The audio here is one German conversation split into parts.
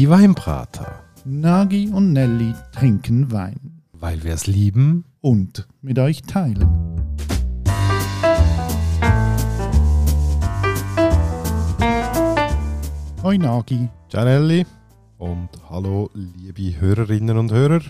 Die Weinbrater. Nagi und Nelly trinken Wein Weil wir es lieben. und mit euch teilen. Hoi Nagi. Gianelli. Und hallo, liebe Hörerinnen und Hörer.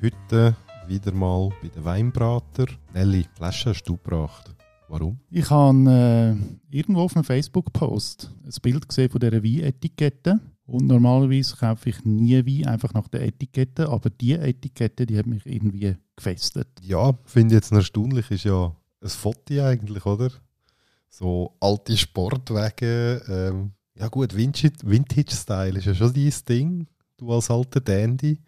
Heute wieder mal bei den Weinbrater. Nelly, Flasche hast du gebracht. Warum? Ich habe äh, irgendwo auf einem Facebook-Post ein Bild gesehen von dieser Weinetikette. Und normalerweise kaufe ich nie Wein einfach nach der Etikette, aber die Etikette, die hat mich irgendwie gefesselt. Ja, finde ich jetzt erstaunlich, ist ja ein Foto eigentlich, oder? So alte Sportwagen. Ähm, ja gut, Vintage- Vintage-Style ist ja schon dein Ding, du als alter Dandy.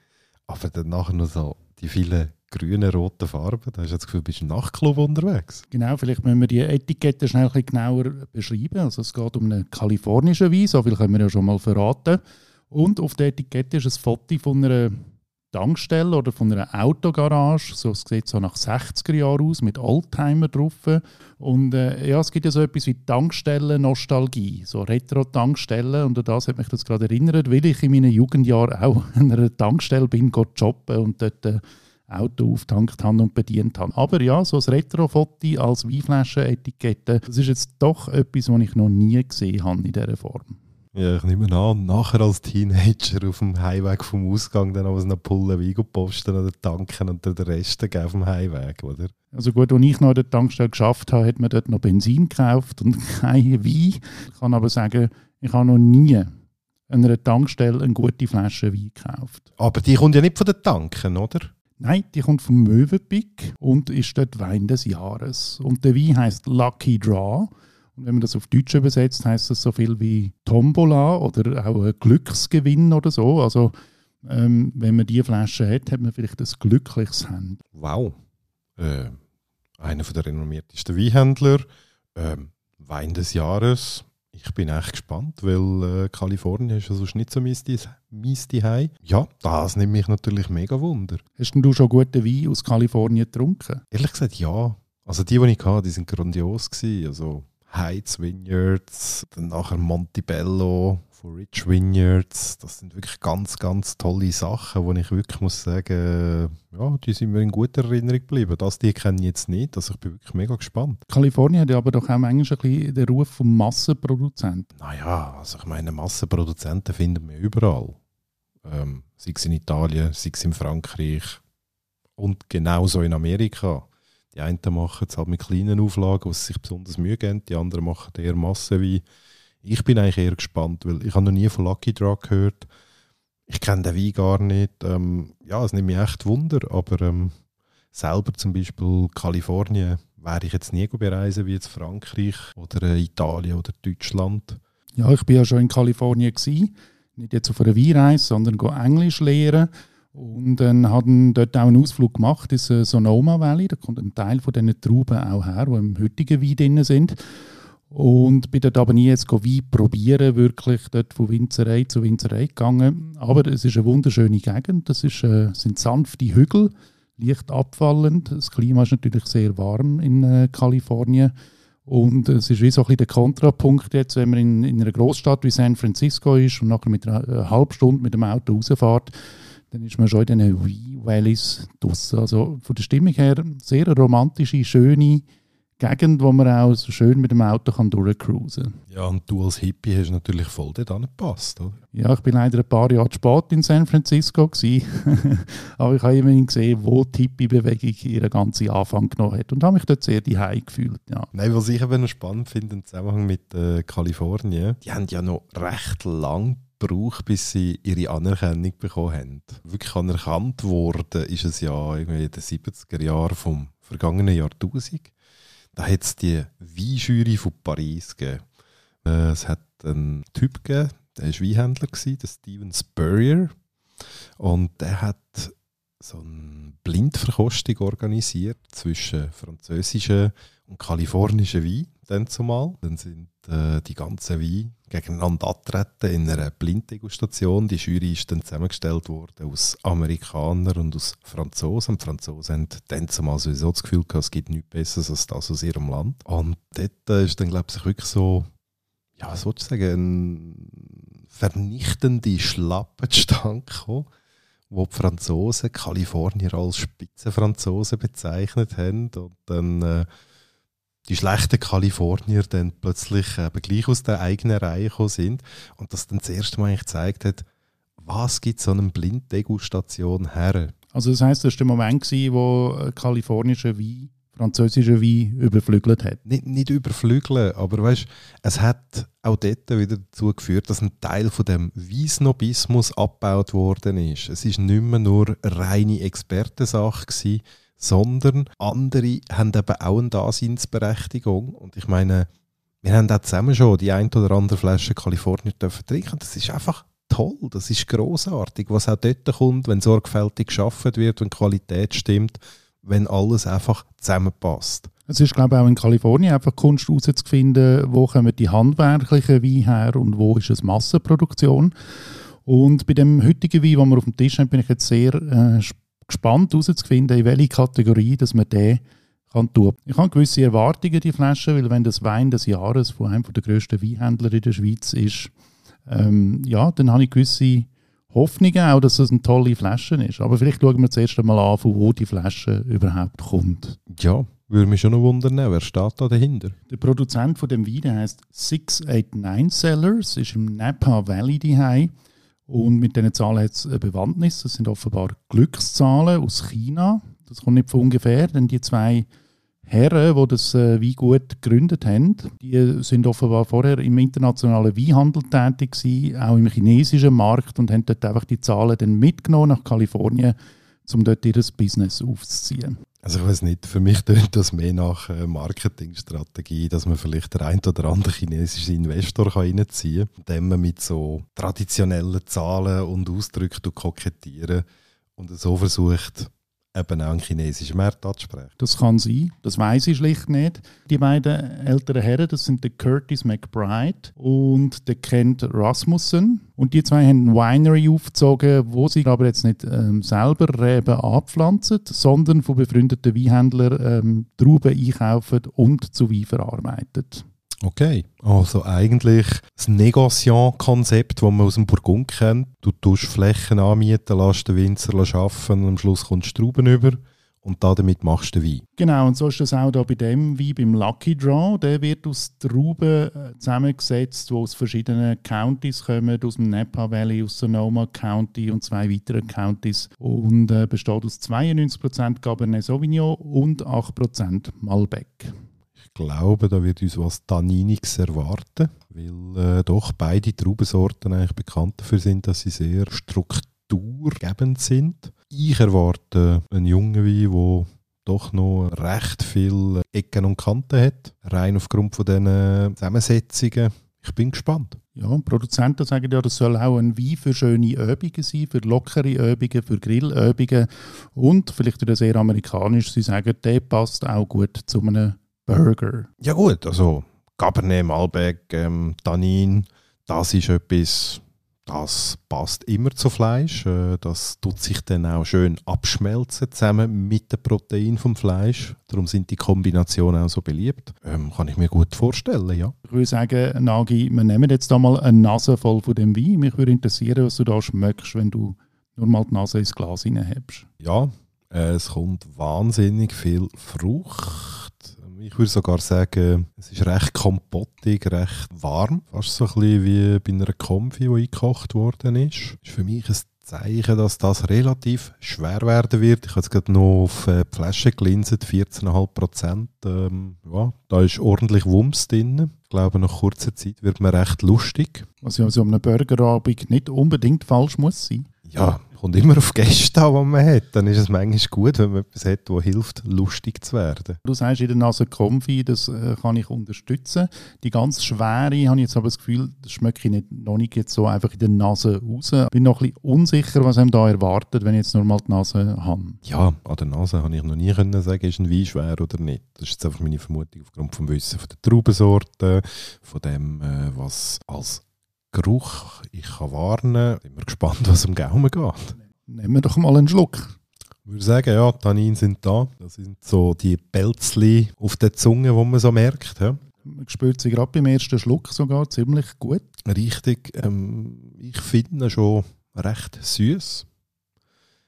Aber dann nachher noch so die vielen grünen, roten Farben, da hast du das Gefühl, du bist im Nachtclub unterwegs. Genau, vielleicht müssen wir die Etikette schnell ein bisschen genauer beschreiben. Also es geht um einen kalifornischen Wein, so viel können wir ja schon mal verraten. Und auf der Etikette ist ein Foto von einer Tankstelle oder von einer Autogarage. So, es sieht so nach 60er Jahren aus, mit Oldtimer drauf. Und äh, ja, es gibt ja so etwas wie Tankstellen-Nostalgie, so Retro-Tankstellen. Und an das hat mich das gerade erinnert, weil ich in meinen Jugendjahren auch an einer Tankstelle bin, shoppen und dort äh, Auto auftankt habe und bedient habe. Aber ja, so ein Retro-Foto als Weinflaschenetikette, das ist jetzt doch etwas, was ich noch nie gesehen habe in dieser Form. Ja, ich nehme an, nachher als Teenager auf dem Heimweg vom Ausgang dann aber noch Pullen Wein posten oder tanken und dann den Rest auf dem Heimweg, oder? Also gut, als ich noch an der Tankstelle geschafft habe, hat man dort noch Benzin gekauft und kein Wein. Ich kann aber sagen, ich habe noch nie an einer Tankstelle eine gute Flasche Wein gekauft. Aber die kommt ja nicht von den Tanken, oder? Nein, die kommt vom Möwenpick und ist dort Wein des Jahres. Und der Wein heißt Lucky Draw. Und wenn man das auf Deutsch übersetzt, heißt das so viel wie Tombola oder auch ein Glücksgewinn oder so. Also ähm, wenn man diese Flasche hat, hat man vielleicht ein glückliches Hand. Wow. Äh, einer der renommiertesten Weinhändler. Ähm, Wein des Jahres. Ich bin echt gespannt, weil äh, Kalifornien ist ja sonst nicht so mein Zuhause. Ja, das nimmt mich natürlich mega Wunder. Hast denn du schon guten Wein aus Kalifornien getrunken? Ehrlich gesagt, ja. Also die, die ich hatte, die sind grandios gewesen. Also Heights Vineyards, dann nachher Montebello von Rich Vineyards. Das sind wirklich ganz, ganz tolle Sachen, wo ich wirklich muss sagen, ja, die sind mir in guter Erinnerung geblieben. Das die kenne ich jetzt nicht. Also ich bin wirklich mega gespannt. Kalifornien hat ja aber doch auch manchmal ein bisschen den Ruf vom Massenproduzenten. Naja, also ich meine, Massenproduzenten finden wir überall. Ähm, sei es in Italien, sei es in Frankreich und genauso in Amerika. Die einen machen es halt mit kleinen Auflagen, was sich besonders Mühe geben, die anderen machen eher Massenwein. Ich bin eigentlich eher gespannt, weil ich habe noch nie von Lucky Draw gehört. Ich kenne den Wein gar nicht. Ähm, ja, es nimmt mich echt Wunder, aber ähm, selber zum Beispiel Kalifornien wäre ich jetzt nie bereisen wie jetzt Frankreich oder äh, Italien oder Deutschland. Ja, ich bin ja schon in Kalifornien gewesen. Nicht jetzt auf einer Weinreise, sondern Englisch lehren. Und dann haben dort auch einen Ausflug gemacht ins Sonoma Valley. Da kommt ein Teil von diesen Trauben auch her, die im heutigen Wein drin sind. Und bin dort aber nie jetzt Wein probieren, wirklich dort von Winzerei zu Winzerei gegangen. Aber es ist eine wunderschöne Gegend. Das ist, äh, sind sanfte Hügel, leicht abfallend. Das Klima ist natürlich sehr warm in äh, Kalifornien. Und es ist wie so ein bisschen der Kontrapunkt jetzt, wenn man in, in einer Großstadt wie San Francisco ist und nachher mit einer äh, halben Stunde mit dem Auto rausfährt, dann ist man schon in diesen Wee Valleys draussen. Also von der Stimmung her sehr romantische, schöne Gegend, wo man auch so schön mit dem Auto kann durchcruisen kann. Ja, und du als Hippie hast natürlich voll dort angepasst, oder? Ja, ich bin leider ein paar Jahre zu spät in San Francisco aber ich habe immerhin gesehen, wo die Hippie-Bewegung ihren ganzen Anfang genommen hat und habe mich dort sehr daheim gefühlt. Ja. Nein, was ich eben noch spannend finde im Zusammenhang mit äh, Kalifornien, die haben ja noch recht lang gebraucht, bis sie ihre Anerkennung bekommen haben. Wirklich anerkannt worden ist es ja irgendwie in den 70er Jahren vom vergangenen Jahrtausend. Da hat es die Weinjury von Paris gegeben. Äh, es hat einen Typ gegeben, der war Weinhändler, der Steven Spurrier. Und der hat so eine Blindverkostung organisiert zwischen französischen und kalifornischen Wein, dann zumal. Dann sind äh, die ganzen Weine gegeneinander antreten in einer Blinddegustation. Die Jury ist dann zusammengestellt worden aus Amerikanern und aus Franzosen. Die Franzosen haben dann zumal sowieso das Gefühl gehabt, es gibt nichts Besseres als das aus ihrem Land. Und dort äh, ist dann, glaube ich, wirklich so, ja, was soll ich sagen, ein vernichtende Schlappe gekommen, wo die Franzosen Kalifornier als Spitzenfranzosen bezeichnet haben und dann äh, die schlechten Kalifornier dann plötzlich eben gleich aus der eigenen Reihe gekommen sind und das dann das erste Mal gezeigt hat, was gibt so eine Blinddegustation her? Also das heißt, das war der Moment, gewesen, wo äh, kalifornischer Wein französischer Wein überflügelt hat. Nicht, nicht überflügeln, aber weißt, es hat auch dort wieder dazu geführt, dass ein Teil von dem Weissnobismus abgebaut worden ist. Es ist nicht mehr nur reine Expertensache gewesen, sondern andere haben eben auch eine Daseinsberechtigung. Und ich meine, wir haben auch zusammen schon die ein oder andere Flasche Kalifornien dürfen trinken. Das ist einfach toll, das ist großartig, was auch dort kommt, wenn sorgfältig geschaffen wird, wenn Qualität stimmt, wenn alles einfach zusammenpasst. Es ist, glaube ich, auch in Kalifornien einfach Kunst herauszufinden, wo kommen die handwerklichen Weine her und wo ist es Massenproduktion. Und bei dem heutigen Wein, den wir auf dem Tisch haben, bin ich jetzt sehr äh, gespannt herauszufinden, in welche Kategorie dass man den kann tun. Ich habe gewisse Erwartungen die Flasche, weil wenn das Wein des Jahres von einem der grössten Weinhändler in der Schweiz ist, ähm, ja, dann habe ich gewisse Hoffnungen auch, dass es eine tolle Flasche ist. Aber vielleicht schauen wir zuerst einmal an, von wo die Flasche überhaupt kommt. Ja, würde mich schon noch wundern, wer steht da dahinter? Der Produzent von dem Wein heißt 689 Sellers, ist im Napa Valley daheim. Und mit diesen Zahlen hat es eine Bewandtnis. Das sind offenbar Glückszahlen aus China. Das kommt nicht von ungefähr, denn die zwei Herren, die das äh, Weingut gegründet haben, die sind offenbar vorher im internationalen Weinhandel tätig gewesen, auch im chinesischen Markt und haben dort einfach die Zahlen dann mitgenommen nach Kalifornien, um dort ihr Business aufzuziehen. Also ich weiß nicht, für mich tönt das mehr nach äh, Marketingstrategie, dass man vielleicht der ein oder andere chinesische Investor reinziehen kann, indem man mit so traditionellen Zahlen und Ausdrücken kokettieren und so versucht, eben auch einen chinesischen Markt anzusprechen. Das kann sein, das weiß ich schlicht nicht. Die beiden älteren Herren, das sind der Curtis McBride und der Kent Rasmussen. Und die zwei haben ein Winery aufgezogen, wo sie aber jetzt nicht ähm, selber Reben anpflanzen, sondern von befreundeten Weinhändlern ähm, Trauben einkaufen und zu Wein verarbeiten. Okay, also eigentlich das Negociant-Konzept, das man aus dem Burgund kennt. Du tust Flächen anmieten, lässt den Winzer arbeiten und am Schluss kommst du Trauben über und damit machst du Wein. Genau, und so ist das auch da bei dem Wein beim Lucky Draw. Der wird aus Trauben äh, zusammengesetzt, die aus verschiedenen Counties kommen, aus dem Napa Valley, aus Sonoma County und zwei weiteren Counties und äh, besteht aus 92% Cabernet Sauvignon und 8% Malbec glaube, da wird uns was Tanniniges erwarten, weil äh, doch beide Traubensorten eigentlich bekannt dafür sind, dass sie sehr strukturgebend sind. Ich erwarte einen jungen Wein, der doch noch recht viele Ecken und Kanten hat, rein aufgrund von diesen Zusammensetzungen. Ich bin gespannt. Ja, Produzenten sagen ja, das soll auch ein Wein für schöne Übungen sein, für lockere Übungen, für Grillübungen und vielleicht wieder sehr amerikanisch. Sie sagen, der passt auch gut zu einem Burger. Ja gut, also Cabernet, Malbec, ähm, Tannin, das ist etwas, das passt immer zu Fleisch. Äh, das tut sich dann auch schön abschmelzen zusammen mit dem Protein vom Fleisch. Darum sind die Kombinationen auch so beliebt. Ähm, kann ich mir gut vorstellen, ja. Ich würde sagen, Nagi, wir nehmen jetzt da mal eine Nase voll von dem Wein. Mich würde interessieren, was du da schmeckst, wenn du nur mal die Nase ins Glas hineinhebst. Ja, äh, es kommt wahnsinnig viel Frucht ich würde sogar sagen, es ist recht kompottig, recht warm. Fast so ein bisschen wie bei einer Komfi, die eingekocht worden ist. Ist für mich ein Zeichen, dass das relativ schwer werden wird. Ich habe jetzt gerade noch auf äh, die Flasche gelinset, 14,5 Prozent. Ähm, ja, da ist ordentlich Wumms drin. Ich glaube, nach kurzer Zeit wird man recht lustig. Was ja so einem Burgerabend nicht unbedingt falsch muss sein. Ja, kommt immer auf Gäste an, die man hat. Dann ist es manchmal gut, wenn man etwas hat, das hilft, lustig zu werden. Du sagst in der Nase Konfi, das äh, kann ich unterstützen. Die ganz schwere habe ich jetzt aber das Gefühl, das schmecke ich nicht, noch nicht jetzt so einfach in der Nase raus. Ich bin noch ein bisschen unsicher, was einem da erwartet, wenn ich jetzt nur mal die Nase habe. Ja, an der Nase habe ich noch nie können sagen, ist ein Wein schwer oder nicht. Das ist jetzt einfach meine Vermutung aufgrund vom Wissen von der Traubensorte, von dem, äh, was als Geruch ich kann warnen. Ich bin gespannt, was am Gaumen geht. Nehmen wir doch mal einen Schluck. Ich würde sagen, ja, Tanninen sind da. Das sind so die Pelzli auf der Zunge, die man so merkt. Ja. Man spürt sie gerade beim ersten Schluck sogar ziemlich gut. Richtig. Ähm, ich finde schon recht süß.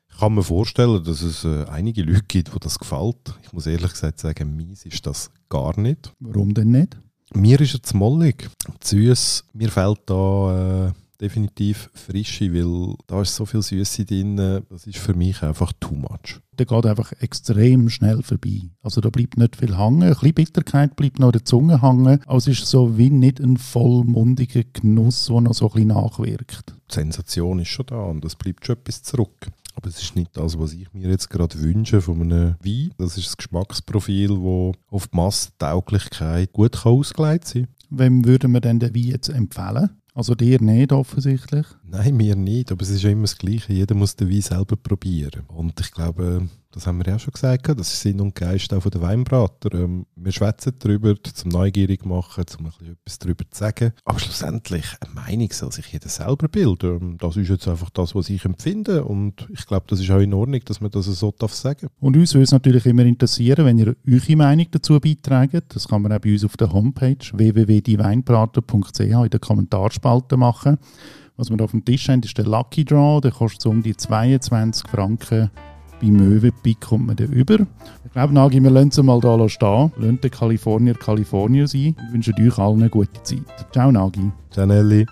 Ich kann mir vorstellen, dass es äh, einige Leute gibt, die das gefällt. Ich muss ehrlich gesagt sagen, mies ist das gar nicht. Warum denn nicht? Mir ist er zu mollig, zu süß. Mir fehlt da äh, definitiv Frische, weil da ist so viel Süße drin. Das ist für mich einfach too much. Der geht einfach extrem schnell vorbei. Also da bleibt nicht viel hängen. Ein bisschen Bitterkeit bleibt noch der Zunge hängen. Aber es ist so wie nicht ein vollmundiger Genuss, der noch so ein bisschen nachwirkt. Die Sensation ist schon da und es bleibt schon etwas zurück. Aber es ist nicht das, was ich mir jetzt gerade wünsche von einem Wein. Das ist das Geschmacksprofil, das auf die Masstauglichkeit gut ausgelegt sein kann. Wem würden wir denn den Wein jetzt empfehlen? Also dir nicht offensichtlich? Nein, mir nicht, aber es ist ja immer das Gleiche. Jeder muss den Wein selber probieren. Und ich glaube, das haben wir ja schon gesagt, das ist Sinn und Geist auch von den Weinbrater. Ähm, wir schwätzen darüber, zum neugierig machen, um etwas darüber zu sagen. Aber schlussendlich, eine Meinung soll sich jeder selber bilden. Ähm, das ist jetzt einfach das, was ich empfinde. Und ich glaube, das ist auch in Ordnung, dass man das so darf sagen Und uns würde es natürlich immer interessieren, wenn ihr eure Meinung dazu beiträgt. Das kann man auch bei uns auf der Homepage www.dieweinbrater.ch in der Kommentarspalte machen. Was wir auf dem Tisch haben, ist der Lucky Draw. Der kostet so um die 22 Franken bei Möwenpick kommt man dann über. Ich glaube, Nagi, wir lassen es mal hier stehen. Lassen den Kalifornier Kalifornier sein und wünschen euch allen eine gute Zeit. Ciao, Nagi. Ciao, Nelly.